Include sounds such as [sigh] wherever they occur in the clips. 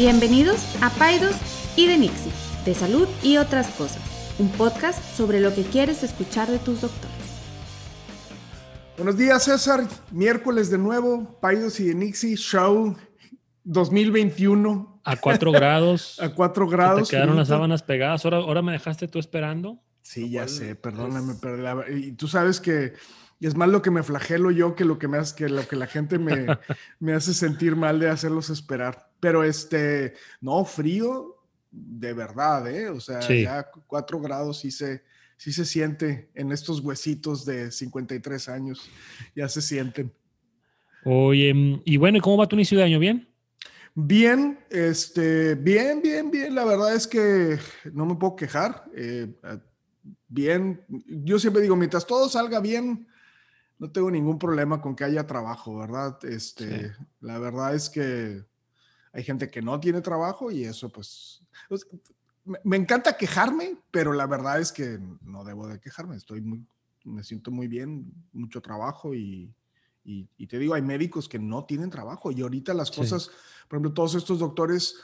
Bienvenidos a Paidos y de Nixie, de salud y otras cosas, un podcast sobre lo que quieres escuchar de tus doctores. Buenos días, César. Miércoles de nuevo, Paidos y de Nixie, show 2021. A 4 grados. [laughs] A 4 grados. Te quedaron las sábanas pegadas. Ahora, ahora me dejaste tú esperando. Sí, ya sé, perdóname, pero la- y tú sabes que es más lo que me flagelo yo que lo que me hace, que lo que la gente me, [laughs] me hace sentir mal de hacerlos esperar. Pero este, no, frío de verdad, ¿eh? O sea, Sí. ya 4 grados sí se, sí se siente en estos huesitos de 53 años, ya se sienten. Oye, mm, y bueno, ¿y cómo va tu inicio de año? ¿Bien? Bien, este, bien, bien, bien. La verdad es que no me puedo quejar. eh, ah, bien, yo siempre digo, mientras todo salga bien, no tengo ningún problema con que haya trabajo, ¿verdad? Este, Sí. la verdad es que hay gente que no tiene trabajo y eso, pues, sea, me, me encanta quejarme, pero la verdad es que no debo de quejarme. Estoy muy, me siento muy bien, mucho trabajo y, y, y te digo, hay médicos que no tienen trabajo y ahorita las Sí. cosas, por ejemplo, todos estos doctores,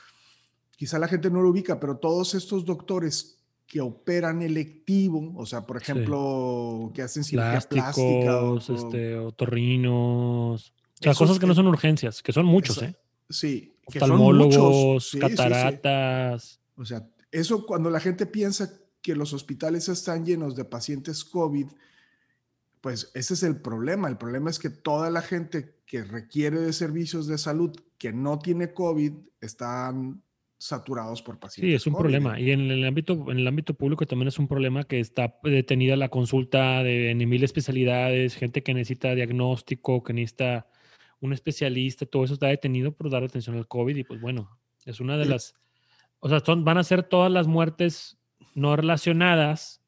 quizá la gente no lo ubica, pero todos estos doctores que operan electivo, o sea, por Sí. ejemplo, que hacen cirugía plástica, o- este, otorrinos. O sea, cosas que no son urgencias, que son muchos, Eso- ¿eh? sí. Oftalmólogos, Sí, sí, sí. cataratas. O sea, eso cuando la gente piensa que los hospitales están llenos de pacientes COVID, pues ese es el problema. El problema es que toda la gente que requiere de servicios de salud que no tiene COVID están saturados por pacientes. Sí, es un COVID. problema. Y en el ámbito, en el ámbito público también es un problema que está detenida la consulta de en mil especialidades, gente que necesita diagnóstico, que necesita un especialista, todo eso está detenido por dar atención al COVID. Y pues bueno, es una de Sí. las, o sea, son, van a ser todas las muertes no relacionadas,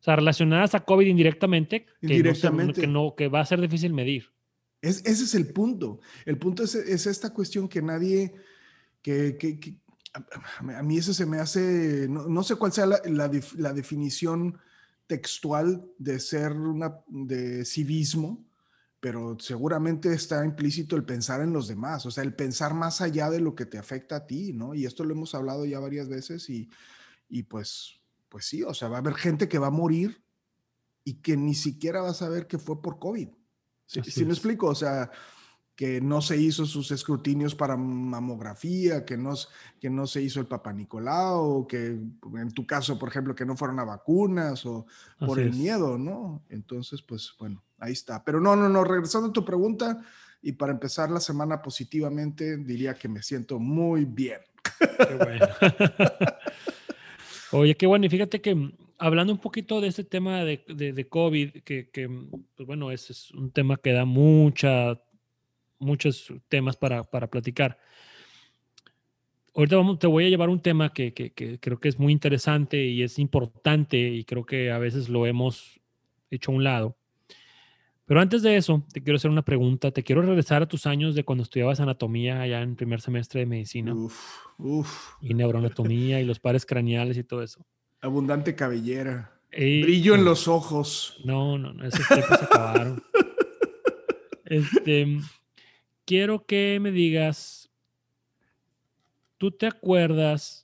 o sea, relacionadas a COVID indirectamente, que, no Indirectamente. que, no, que va a ser difícil medir. Es, ese es el punto. El punto es, es esta cuestión que nadie, que, que- que- a, mí eso se me hace, no, no sé cuál sea la, la def- la definición textual de ser una, de civismo, pero seguramente está implícito el pensar en los demás, o sea, el pensar más allá de lo que te afecta a ti, ¿no? Y esto lo hemos hablado ya varias veces y, y pues, pues sí, o sea, va a haber gente que va a morir y que ni siquiera va a saber que fue por COVID. ¿Sí, Así sí me explico? O sea, que no se hizo sus escrutinios para mamografía, que no, que no se hizo el Papa Nicolau, que en tu caso, por ejemplo, que no fueron a vacunas o por el es. miedo, ¿no? Entonces, pues bueno, ahí está. Pero no, no, no, regresando a tu pregunta y para empezar la semana positivamente, diría que me siento muy bien. Qué bueno. [laughs] Oye, qué bueno. Y fíjate que mm, hablando un poquito de este tema de, de- de COVID, que, que, mm, pues bueno, ese es un tema que da mucha, muchos temas para, para platicar. Ahorita vamos, te voy a llevar un tema que, que- que creo que es muy interesante y es importante y creo que a veces lo hemos hecho a un lado. Pero antes de eso, te quiero hacer una pregunta. Te quiero regresar a tus años de cuando estudiabas anatomía allá en primer semestre de medicina Uf, uf, y neuroanatomía y los pares craneales y todo eso. abundante cabellera, Y- brillo en los ojos. No, no, no, esos tiempos se acabaron. [laughs] Este, quiero que me digas, ¿tú te acuerdas?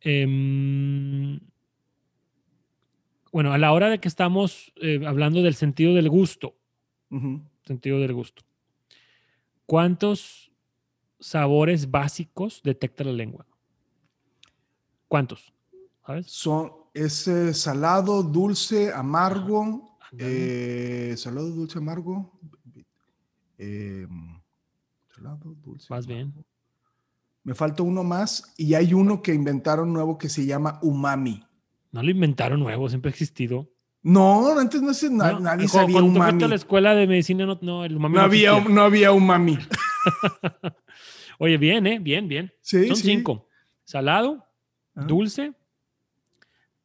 em, bueno, a la hora de que estamos eh, hablando del sentido del gusto, sentido del gusto, ¿cuántos sabores básicos detecta la lengua? ¿Cuántos? ¿Sabes? Son, es eh, salado, dulce, amargo, eh, salado, dulce, amargo. eh, salado, dulce. Vas bien. Me falta uno más y hay uno que inventaron nuevo que se llama umami. No lo inventaron nuevo, siempre ha existido. No, antes no, se, na- No, nadie cuando- sabía cuando umami. a la escuela de medicina, no, no, el umami No no había, existía. no había umami. [laughs] Oye, bien, ¿eh? Bien, bien. Sí, Son sí. cinco. Salado, Ajá. dulce,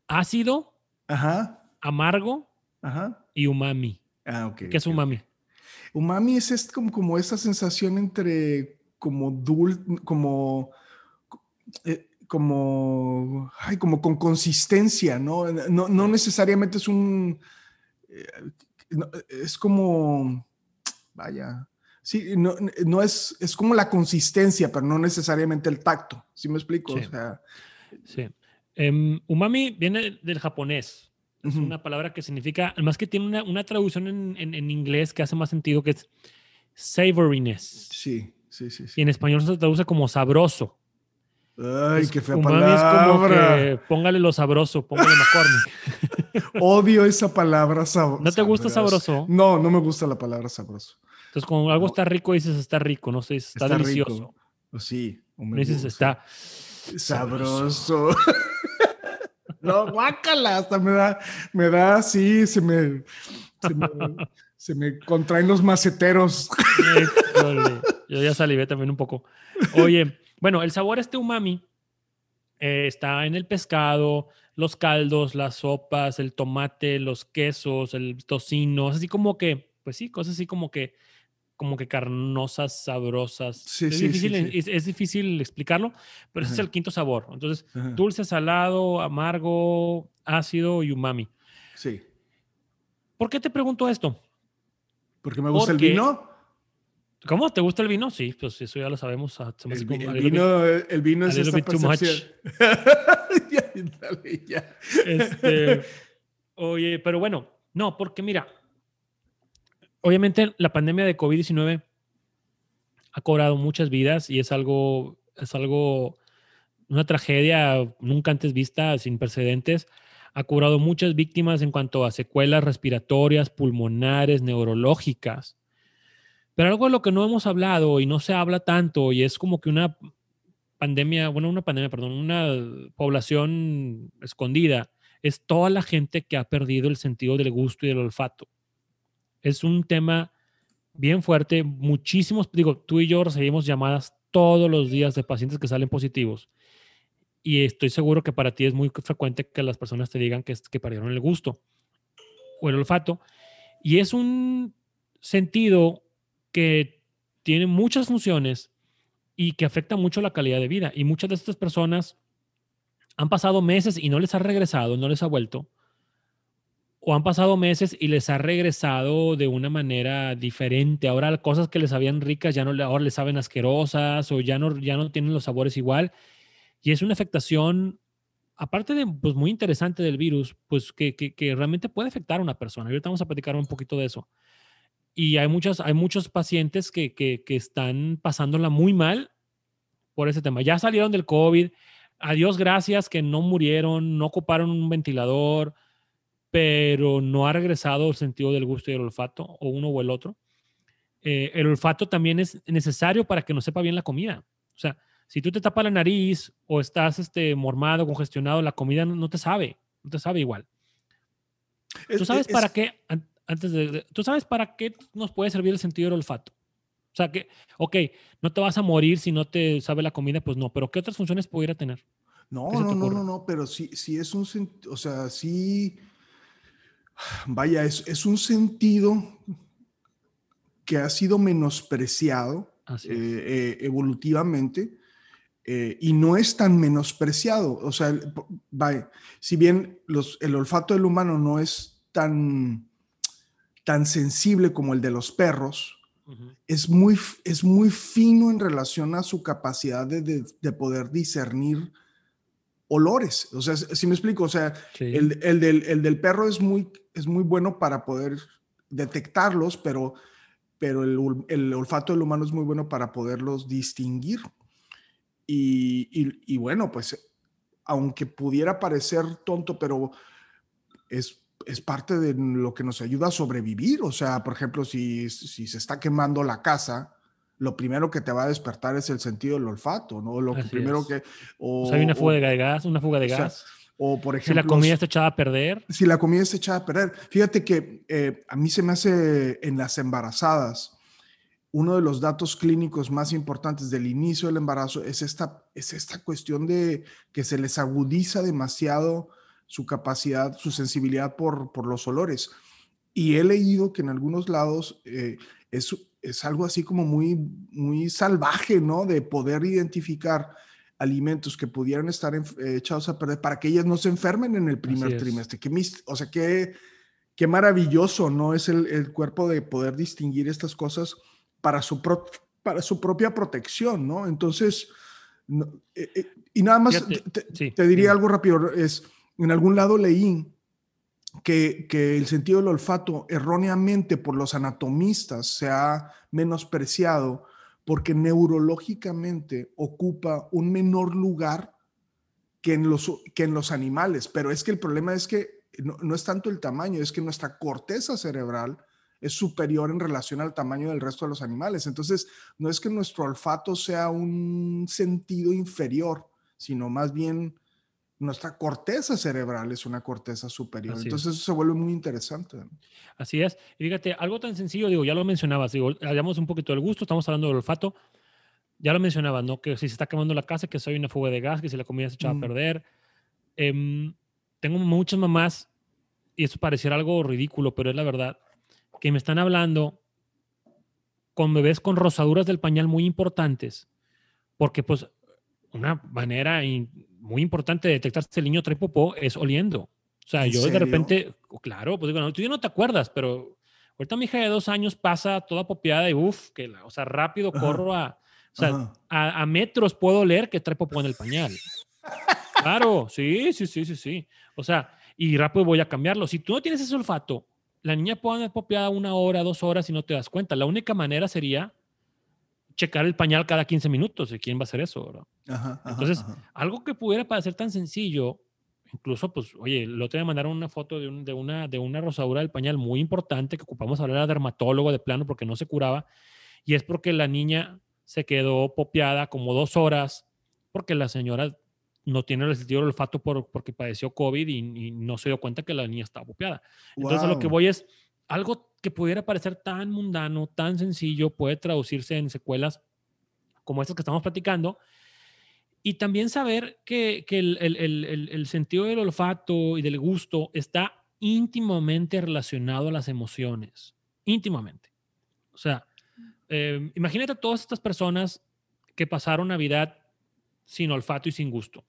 ácido, Ajá, amargo ajá. y umami. Ah, ok. ¿Qué es ok. Umami? Es, es como, como esa sensación entre como dulce, como, eh, como, ay, como con consistencia, ¿no? No, no necesariamente es un, eh, no, es como, vaya, Sí, no, no es, es como la consistencia, pero no necesariamente el tacto. ¿Sí me explico? Sí. O sea, Sí. Em, umami viene del japonés. Es una palabra que significa, además que tiene una, una traducción en, en- en inglés que hace más sentido, que es savoriness. sí, sí, sí. Y sí. en español se traduce como sabroso. Ay, Es- qué fea es como palabra. que póngale lo sabroso, póngale McCormick. [laughs] Odio esa palabra sab- ¿No te gusta sabroso? No, no me gusta la palabra sabroso. Entonces, cuando algo está rico, dices está rico, no sé, está, Está delicioso. rico. Sí. No dices está sabroso. [laughs] no, guácala, hasta me da, me da así, se me, se me, contraen los maceteros. Yo ya salivé también un poco. Oye, bueno, el sabor este umami eh, está en el pescado, los caldos, las sopas, el tomate, los quesos, el tocino, así como que, pues sí, cosas así como que, como que carnosas, sabrosas. Sí, es, sí, difícil, sí. Es, es difícil explicarlo, pero ese es Ajá. el quinto sabor. Entonces, Ajá. dulce, salado, amargo, ácido y umami. Sí. ¿Por qué te pregunto esto? Porque me gusta Porque- el vino. ¿Cómo? ¿Te gusta el vino? Sí, pues eso ya lo sabemos. ah, El, como vi- a el little bit- vino, el vino es esta bit too much. percepción. [laughs] [laughs] ya, dale, ya. Este, [laughs] oye, pero bueno, no, porque mira, obviamente la pandemia de COVID-19 ha cobrado muchas vidas y es algo, es algo, una tragedia nunca antes vista, sin precedentes. Ha cobrado muchas víctimas en cuanto a secuelas respiratorias, pulmonares, neurológicas. Pero algo de lo que no hemos hablado y no se habla tanto y es como que una pandemia, bueno, una pandemia, perdón, una población escondida, es toda la gente que ha perdido el sentido del gusto y del olfato. Es un tema bien fuerte. Muchísimos, digo, tú y yo recibimos llamadas todos los días de pacientes que salen positivos. Y estoy seguro que para ti es muy frecuente que las personas te digan que, perdieron el gusto o el olfato. Y es un sentido que tiene muchas funciones y que afecta mucho la calidad de vida. Y muchas de estas personas han pasado meses y no les ha regresado, no les ha vuelto. O han pasado meses y les ha regresado de una manera diferente. Ahora cosas que les sabían ricas ya no ahora les saben asquerosas o ya no, ya no tienen los sabores igual. Y es una afectación, aparte de pues, muy interesante del virus, pues que, que, realmente puede afectar a una persona. Ahorita vamos a platicar un poquito de eso. Y hay, muchas, hay muchos pacientes que, que, que están pasándola muy mal por ese tema. Ya salieron del COVID. A Dios gracias que no murieron, no ocuparon un ventilador, pero no ha regresado el sentido del gusto y el olfato, o uno o el otro. Eh, el olfato también es necesario para que nos sepa bien la comida. O sea, si tú te tapas la nariz o estás este, mormado, congestionado, la comida no, no te sabe, no te sabe igual. ¿Tú Es- sabes es- para qué, an- antes de, tú sabes para qué nos puede servir el sentido del olfato? O sea que, ok, no te vas a morir si no te sabe la comida, pues no, pero ¿qué otras funciones pudiera tener? No, ¿Qué se te no, no, no, no, pero sí, sí es un o sea, sí, vaya, es, es un sentido que ha sido menospreciado eh, eh, evolutivamente eh, y no es tan menospreciado. O sea, vaya, si bien los, el olfato del humano no es tan, tan sensible como el de los perros, es muy, es muy fino en relación a su capacidad de, de- de poder discernir olores. O sea, si me explico, o sea, Sí. el, el del, el del perro es muy, es muy bueno para poder detectarlos, pero, pero el, el olfato del humano es muy bueno para poderlos distinguir. Y, y- y bueno, pues aunque pudiera parecer tonto, pero es, es parte de lo que nos ayuda a sobrevivir. O sea, por ejemplo, si, si se está quemando la casa, lo primero que te va a despertar es el sentido del olfato, ¿no? Lo Así primero es. que... O sea, hay una o- fuga de gas, una fuga de o sea, gas. o por si ejemplo, la comida está echada a perder, si la comida está echada a perder. Fíjate que eh, a mí se me hace en las embarazadas, uno de los datos clínicos más importantes del inicio del embarazo es esta, es esta cuestión de que se les agudiza demasiado su capacidad, su sensibilidad por, por los olores. Y he leído que en algunos lados eh, es, es algo así como muy, muy salvaje, ¿no? De poder identificar alimentos que pudieran estar enf- eh, echados a perder para que ellas no se enfermen en el primer trimestre. Mis- o sea, qué, qué maravilloso, ¿no? Es el, el cuerpo de poder distinguir estas cosas para su, para su propia protección, ¿no? Entonces, eh, eh, y nada más te, diría algo rápido, es, en algún lado leí que, el sentido del olfato erróneamente por los anatomistas se ha menospreciado porque neurológicamente ocupa un menor lugar que en los, que en los animales, pero es que el problema es que no, no es tanto el tamaño, es que nuestra corteza cerebral es superior en relación al tamaño del resto de los animales. Entonces, no es que nuestro olfato sea un sentido inferior, sino más bien nuestra corteza cerebral es una corteza superior. Entonces, eso se vuelve muy interesante. Así es. Y fíjate, algo tan sencillo, digo, ya lo mencionabas, digo, hablamos un poquito del gusto, estamos hablando del olfato. Ya lo mencionabas, ¿no? Que si se está quemando la casa, que soy una fuga de gas, que si la comida se echa a mm. perder. Em, tengo muchas mamás, y eso pareciera algo ridículo, pero es la verdad, que me están hablando con bebés con rosaduras del pañal muy importantes, porque pues una manera muy importante de detectar si el niño trae popó es oliendo. O sea, yo de repente, claro, pues digo, no, tú ya no te acuerdas, pero ahorita mi hija de dos años pasa toda popeada y uff, que la, o sea, rápido corro a, o sea, a, a, metros puedo leer que trae popó en el pañal. Claro, sí, sí, sí, sí, sí. O sea, y rápido voy a cambiarlo. Si tú no tienes ese olfato, la niña puede andar popeada una hora, dos horas y no te das cuenta. La única manera sería checar el pañal cada 15 minutos. ¿Y quién va a hacer eso? Entonces, algo que pudiera parecer tan sencillo, incluso, pues, oye, lo te mandaron una foto de, de, una, de una rosadura del pañal muy importante que ocupamos hablar a dermatólogo de plano porque no se curaba. Y es porque la niña se quedó popeada como dos horas porque la señora no tiene el sentido del olfato por, porque padeció COVID y, no se dio cuenta que la niña estaba bopeada. Entonces, lo que voy es algo que pudiera parecer tan mundano, tan sencillo, puede traducirse en secuelas como estas que estamos platicando. Y también saber que, que el, el, el, sentido del olfato y del gusto está íntimamente relacionado a las emociones, íntimamente. O sea, eh, imagínate a todas estas personas que pasaron Navidad sin olfato y sin gusto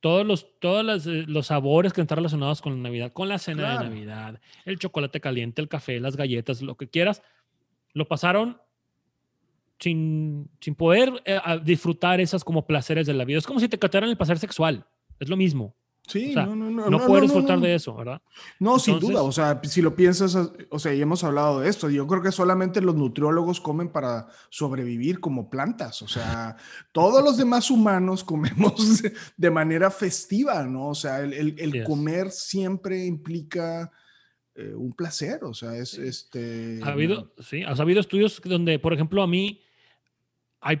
todos los, todos eh, los, sabores que están relacionados con la Navidad, con la cena de Navidad, el chocolate caliente, el café, las galletas, lo que quieras, lo pasaron sin, sin poder eh, disfrutar esas como placeres de la vida. Es como si te cataran el placer sexual, es lo mismo. Sí, no, no, no. No, puedes disfrutar de eso, ¿verdad? No, sin duda. O sea, si lo piensas, o sea, ya hemos hablado de esto. Yo creo que solamente los nutriólogos comen para sobrevivir como plantas. O sea, [laughs] todos los demás humanos comemos de manera festiva, ¿no? O sea, el, comer siempre implica eh, un placer. O sea, es este. Ha habido, sí, ha habido estudios donde, por ejemplo, a mí hay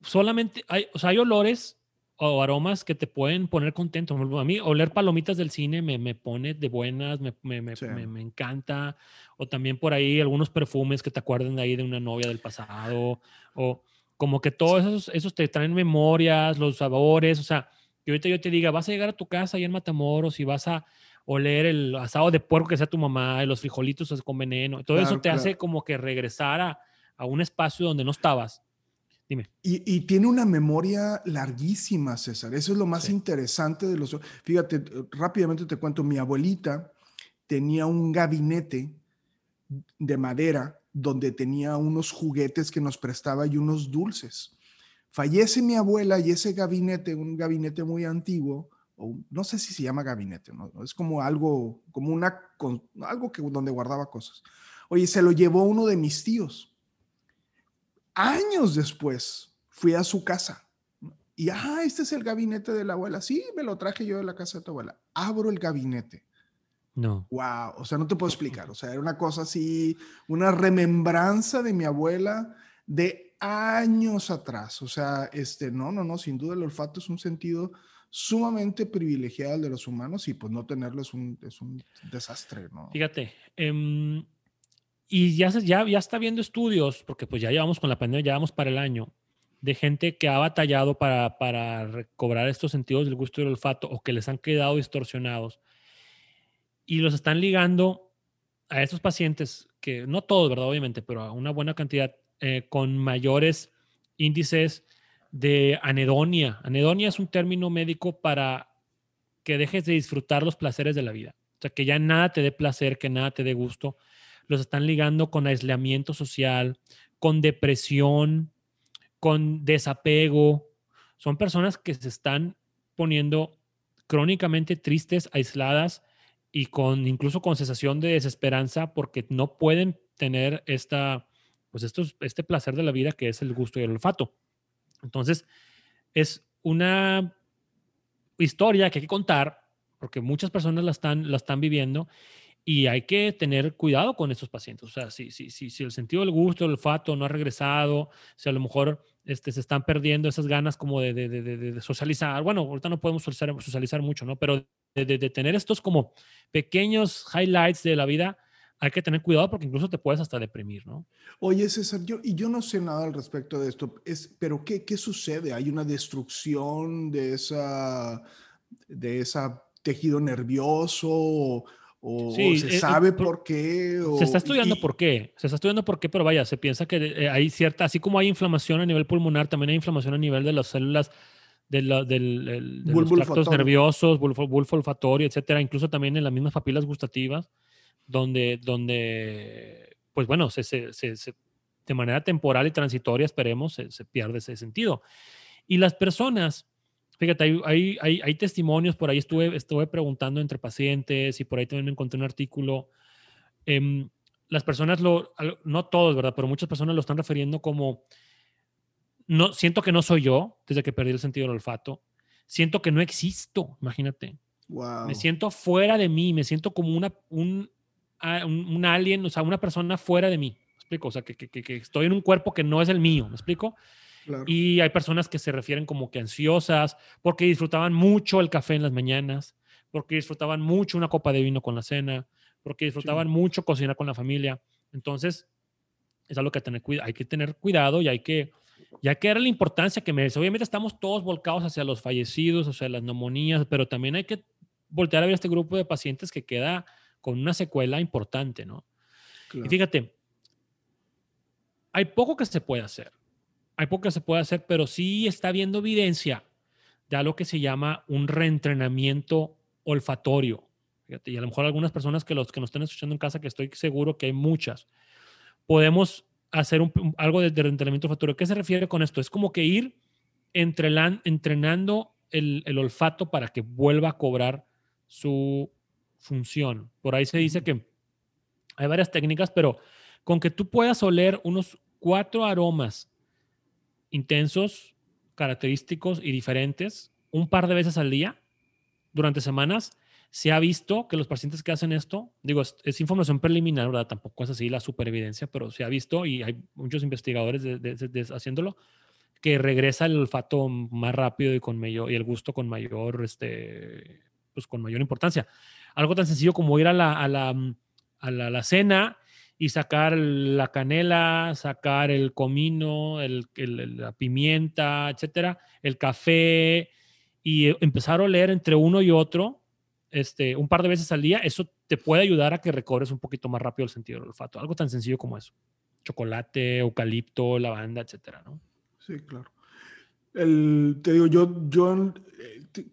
solamente, hay, o sea, hay olores o aromas que te pueden poner contento. A mí, oler palomitas del cine me, me pone de buenas, me, me, me, encanta. O también por ahí algunos perfumes que te acuerdan de ahí de una novia del pasado. O como que todos esos, esos te traen memorias, los sabores. O sea, que ahorita yo te diga, vas a llegar a tu casa ahí en Matamoros y vas a oler el asado de puerco que sea tu mamá, los frijolitos con veneno. Todo eso te hace como que regresar a, a un espacio donde no estabas y, tiene una memoria larguísima, César. Eso es lo más interesante de los... Fíjate, rápidamente te cuento, mi abuelita tenía un gabinete de madera donde tenía unos juguetes que nos prestaba y unos dulces. Fallece mi abuela y ese gabinete, un gabinete muy antiguo, o no sé si se llama gabinete, ¿no? es como algo, como una, algo que donde guardaba cosas. Oye, se lo llevó uno de mis tíos años después fui a su casa y, ah, este es el gabinete de la abuela. Sí, me lo traje yo de la casa de tu abuela. Abro el gabinete. No. Wow, o sea, no te puedo explicar. O sea, era una cosa así, una remembranza de mi abuela de años atrás. O sea, este, no, no, no, sin duda el olfato es un sentido sumamente privilegiado de los humanos y pues no tenerlo es un, es un desastre, ¿no? Fíjate, eh, y ya, ya, ya está viendo estudios, porque pues ya llevamos con la pandemia, ya vamos para el año, de gente que ha batallado para, para recobrar estos sentidos del gusto y del olfato o que les han quedado distorsionados. Y los están ligando a estos pacientes, que no todos, ¿verdad? Obviamente, pero a una buena cantidad, eh, con mayores índices de anedonia. Anedonia es un término médico para que dejes de disfrutar los placeres de la vida. O sea, que ya nada te dé placer, que nada te dé gusto los están ligando con aislamiento social, con depresión, con desapego. Son personas que se están poniendo crónicamente tristes, aisladas y con incluso con sensación de desesperanza porque no pueden tener esta, pues esto, este placer de la vida que es el gusto y el olfato. Entonces, es una historia que hay que contar porque muchas personas la están, la están viviendo y hay que tener cuidado con estos pacientes. O sea, si, si, si, si el sentido del gusto, el olfato no ha regresado, si a lo mejor este, se están perdiendo esas ganas como de, de, de, de socializar. Bueno, ahorita no podemos socializar, socializar mucho, ¿no? Pero de, tener estos como pequeños highlights de la vida, hay que tener cuidado porque incluso te puedes hasta deprimir, ¿no? Oye, César, yo, y yo no sé nada al respecto de esto, es, pero ¿qué, qué sucede? ¿Hay una destrucción de esa, de esa tejido nervioso? ¿O, se eh, eh, sabe por qué? se está estudiando por qué, se está estudiando por qué, pero vaya, se piensa que eh, hay cierta, así como hay inflamación a nivel pulmonar, también hay inflamación a nivel de las células de, del, de los tractos nerviosos, bulfo, olfatorio, etcétera, incluso también en las mismas papilas gustativas, donde, donde pues bueno, se, se, se, de manera temporal y transitoria, esperemos, se, pierde ese sentido. Y las personas Fíjate, hay, hay, hay, testimonios, por ahí estuve, estuve preguntando entre pacientes y por ahí también me encontré un artículo. Em, las personas, lo, no todos, ¿verdad? Pero muchas personas lo están refiriendo como, no, siento que no soy yo desde que perdí el sentido del olfato. Siento que no existo, imagínate. Me siento fuera de mí, me siento como una, un, un, alien, o sea, una persona fuera de mí. ¿Me explico? O sea, que, que, que, estoy en un cuerpo que no es el mío, ¿me explico? Y hay personas que se refieren como que ansiosas, porque disfrutaban mucho el café en las mañanas, porque disfrutaban mucho una copa de vino con la cena, porque disfrutaban mucho cocinar con la familia. Entonces, es algo que tener, hay que tener cuidado y hay que, ya que era la importancia que merece. Obviamente estamos todos volcados hacia los fallecidos, hacia las neumonías, pero también hay que voltear a ver este grupo de pacientes que queda con una secuela importante, ¿no? Y fíjate, hay poco que se puede hacer hay poco que se puede hacer, pero sí está habiendo evidencia de algo que se llama un reentrenamiento olfatorio. y a lo mejor algunas personas que, los, que nos están escuchando en casa, que estoy seguro que hay muchas, podemos hacer algo de, reentrenamiento olfatorio. ¿Qué se refiere con esto? Es como que ir entrenando el, el olfato para que vuelva a cobrar su función. Por ahí se dice que hay varias técnicas, pero con que tú puedas oler unos cuatro aromas intensos, característicos y diferentes un par de veces al día durante semanas. Se ha visto que los pacientes que hacen esto, digo, es, información preliminar, ¿verdad? Tampoco es así la superevidencia, pero se ha visto y hay muchos investigadores haciéndolo, que regresa el olfato más rápido y con mayor, y el gusto con mayor, este, pues con mayor importancia. Algo tan sencillo como ir a la, a la, a la cena y sacar la canela, sacar el comino, el, la pimienta, etcétera, el café y empezar a oler entre uno y otro este, un par de veces al día, eso te puede ayudar a que recobres un poquito más rápido el sentido del olfato. Algo tan sencillo como eso. Chocolate, eucalipto, lavanda, etcétera, ¿no? Sí, claro. El, te digo, yo, yo eh,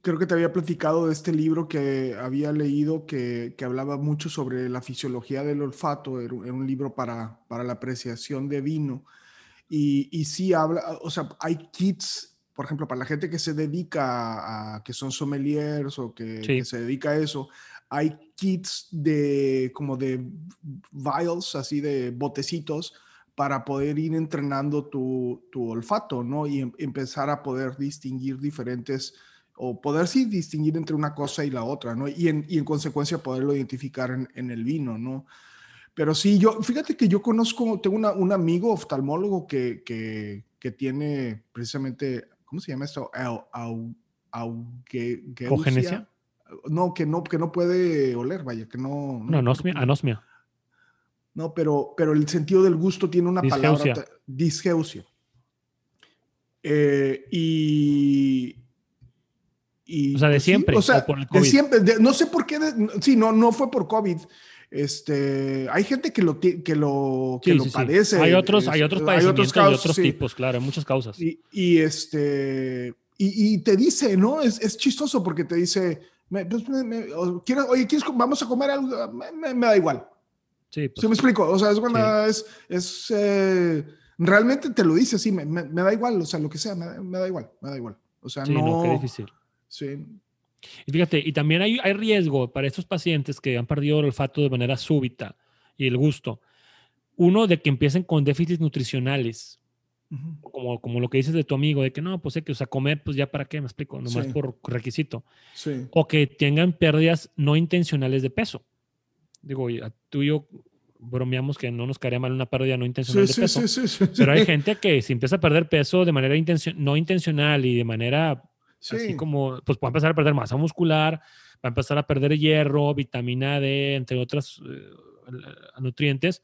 creo que te había platicado de este libro que había leído que, que hablaba mucho sobre la fisiología del olfato, era, un libro para, para la apreciación de vino. Y, y sí habla, o sea, hay kits, por ejemplo, para la gente que se dedica a, que son sommeliers o que, que, se dedica a eso, hay kits de como de vials, así de botecitos, para poder ir entrenando tu, tu olfato, ¿no? Y em, empezar a poder distinguir diferentes, o poder sí distinguir entre una cosa y la otra, ¿no? Y en, y en consecuencia poderlo identificar en, en, el vino, ¿no? Pero sí, yo, fíjate que yo conozco, tengo una, un amigo oftalmólogo que, que, que, tiene precisamente, ¿cómo se llama esto? Au, ¿Cogenesia? No, que no, que no puede oler, vaya, que no. No, anosmia. anosmia. ¿no? Pero, pero el sentido del gusto tiene una palabra, disgeusia. Eh, y, y, o sea, de pues siempre. o sea, de siempre. no sé por qué. sí, no, no fue por COVID. Este, hay gente que lo, que lo, que lo padece. Hay otros, hay otros padecimientos hay otros, otros tipos, claro, hay muchas causas. Y, y este, y, te dice, ¿no? Es, es chistoso porque te dice, me, pues, quiero, oye, ¿quieres, vamos a comer algo? me da igual. Sí, pues. me explico? O sea, es, es, es eh, Realmente te lo dice así, me, da igual, o sea, lo que sea, me, da igual, me da igual. O sea, no. qué difícil. Sí. Y fíjate, y también hay, hay riesgo para estos pacientes que han perdido el olfato de manera súbita y el gusto. Uno, de que empiecen con déficits nutricionales. como, como lo que dices de tu amigo, de que no, pues hay que, o sea, comer, pues ya para qué, me explico, nomás por requisito. Sí. O que tengan pérdidas no intencionales de peso. Digo, tú y yo bromeamos que no nos caería mal una pérdida no intencional de peso. pero hay gente que si empieza a perder peso de manera no intencional y de manera así como, pues puede empezar a perder masa muscular, va a empezar a perder hierro, vitamina D, entre otros eh, nutrientes,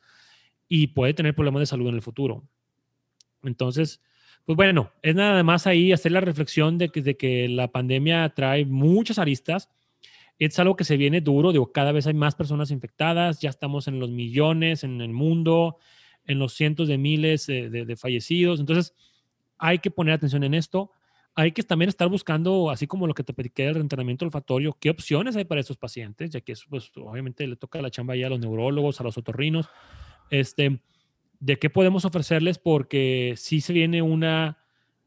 y puede tener problemas de salud en el futuro. Entonces, pues bueno, es nada más ahí hacer la reflexión de que, de que la pandemia trae muchas aristas. Es algo que se viene duro, digo, cada vez hay más personas infectadas, ya estamos en los millones en el mundo, en los cientos de miles de, fallecidos, entonces hay que poner atención en esto, hay que también estar buscando, así como lo que te pedí del entrenamiento olfatorio, qué opciones hay para estos pacientes, ya que eso, pues, obviamente le toca la chamba ya a los neurólogos, a los otorrinos, este, de qué podemos ofrecerles, porque sí se viene una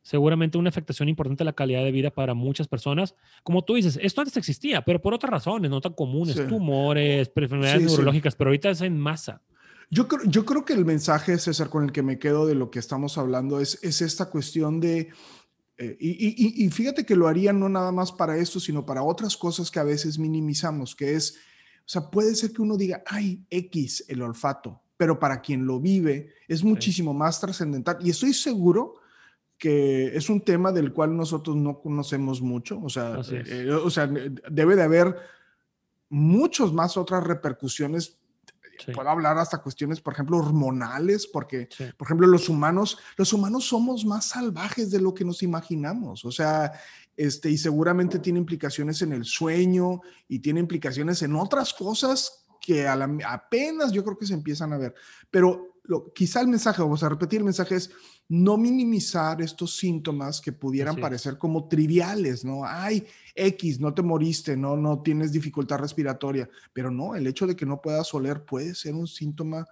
seguramente una afectación importante a la calidad de vida para muchas personas. Como tú dices, esto antes existía, pero por otras razones, no tan comunes, tumores, enfermedades neurológicas, pero ahorita es en masa. Yo creo, yo creo que el mensaje, César, con el que me quedo de lo que estamos hablando es, es esta cuestión de, eh, y, y, fíjate que lo harían no nada más para esto, sino para otras cosas que a veces minimizamos, que es, o sea, puede ser que uno diga, ay, X, el olfato, pero para quien lo vive es muchísimo más trascendental. Y estoy seguro que es un tema del cual nosotros no conocemos mucho, o sea, eh, o sea debe de haber muchas más otras repercusiones. Puedo hablar hasta cuestiones, por ejemplo, hormonales, porque, por ejemplo, los humanos, los humanos somos más salvajes de lo que nos imaginamos. O sea, este, y seguramente tiene implicaciones en el sueño y tiene implicaciones en otras cosas que apenas yo creo que se empiezan a ver. Pero quizá el mensaje, vamos a repetir el mensaje es no minimizar estos síntomas que pudieran parecer como triviales, ¿no? Ay, X, no te moriste, no, no tienes dificultad respiratoria, pero no, el hecho de que no puedas oler puede ser un síntoma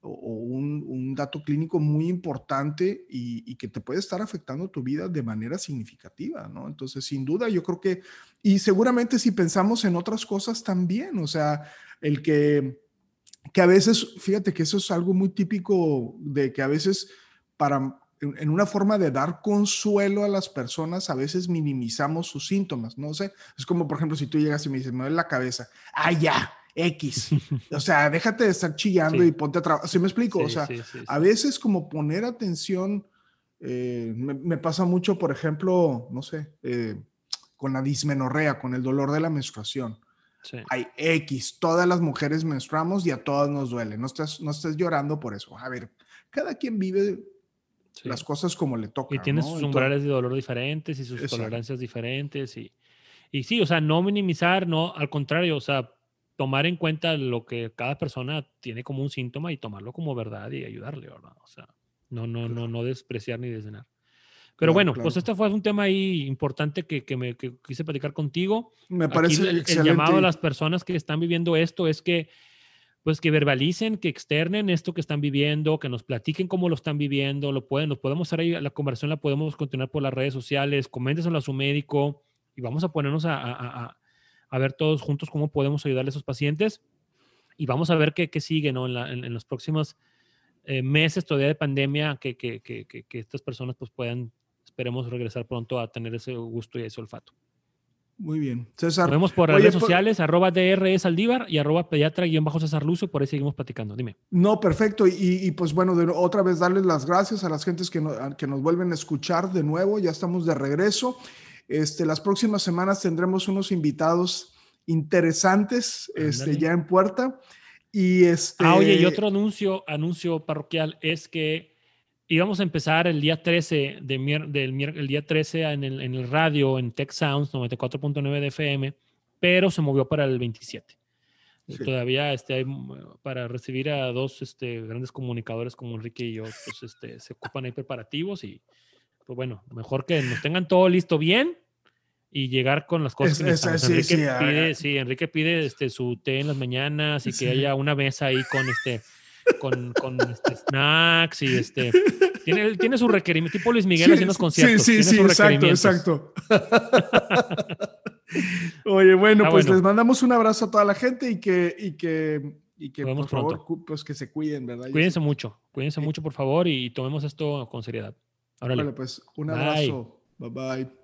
o, un, dato clínico muy importante y, y, que te puede estar afectando tu vida de manera significativa, ¿no? Entonces, sin duda, yo creo que, y seguramente si pensamos en otras cosas también, o sea, el que que a veces, fíjate que eso es algo muy típico de que a veces para en una forma de dar consuelo a las personas, a veces minimizamos sus síntomas, no sé, es como por ejemplo si tú llegas y me dices, me duele la cabeza, ah, ya, X, [laughs] o sea, déjate de estar chillando y ponte a trabajar, ¿sí me explico? o sea, a veces como poner atención, eh, me, pasa mucho, por ejemplo, no sé, eh, con la dismenorrea, con el dolor de la menstruación. Hay X, todas las mujeres menstruamos y a todas nos duele. No estés, no estés llorando por eso. A ver, cada quien vive las cosas como le toca. Y tiene sus umbrales de dolor diferentes y sus tolerancias diferentes. Y, y sí, o sea, no minimizar, no, al contrario, o sea, tomar en cuenta lo que cada persona tiene como un síntoma y tomarlo como verdad y ayudarle, ¿verdad? O sea, no, no, no, no despreciar ni desdenar. Pero bueno, pues este fue un tema ahí importante que, que me quise platicar contigo. Me parece el, el, llamado a las personas que están viviendo esto es que pues que verbalicen, que externen esto que están viviendo, que nos platiquen cómo lo están viviendo, lo pueden, nos podemos hacer ahí, la conversación la podemos continuar por las redes sociales, coménteselo a su médico y vamos a ponernos a, a, a, ver todos juntos cómo podemos ayudarle a esos pacientes y vamos a ver qué, qué sigue ¿no? en, en, en los próximos eh, meses todavía de pandemia, que, que, que, que, estas personas pues puedan esperemos regresar pronto a tener ese gusto y ese olfato. Muy bien. César. Nos vemos por redes sociales, arroba DRS Aldívar y arroba pediatra-césar Lucio, por ahí seguimos platicando. Dime. No, perfecto. Y, pues bueno, de, otra vez darles las gracias a las gentes que, que nos vuelven a escuchar de nuevo. Ya estamos de regreso. Este, las próximas semanas tendremos unos invitados interesantes este, ya en puerta. Y este... Ah, oye, y otro anuncio, anuncio parroquial es que íbamos a empezar el día 13 de del el día 13 en el, en el radio en Tech Sounds 94.9 de FM, pero se movió para el 27. Todavía este, hay, para recibir a dos este, grandes comunicadores como Enrique y yo, pues este, se ocupan ahí preparativos y pues bueno, mejor que nos tengan todo listo bien y llegar con las cosas que Enrique pide, sí, Enrique pide este, su té en las mañanas y que haya una mesa ahí con este con, con este, snacks y este. Tiene, tiene su requerimiento, tipo Luis Miguel haciendo los conciertos. Sí, sí, sí, exacto, exacto. [laughs] Oye, bueno, pues les mandamos un abrazo a toda la gente y que, y que, y que por favor, pues que se cuiden, ¿verdad? Cuídense mucho, cuídense mucho, por favor, y tomemos esto con seriedad. Órale. pues un abrazo. bye. bye.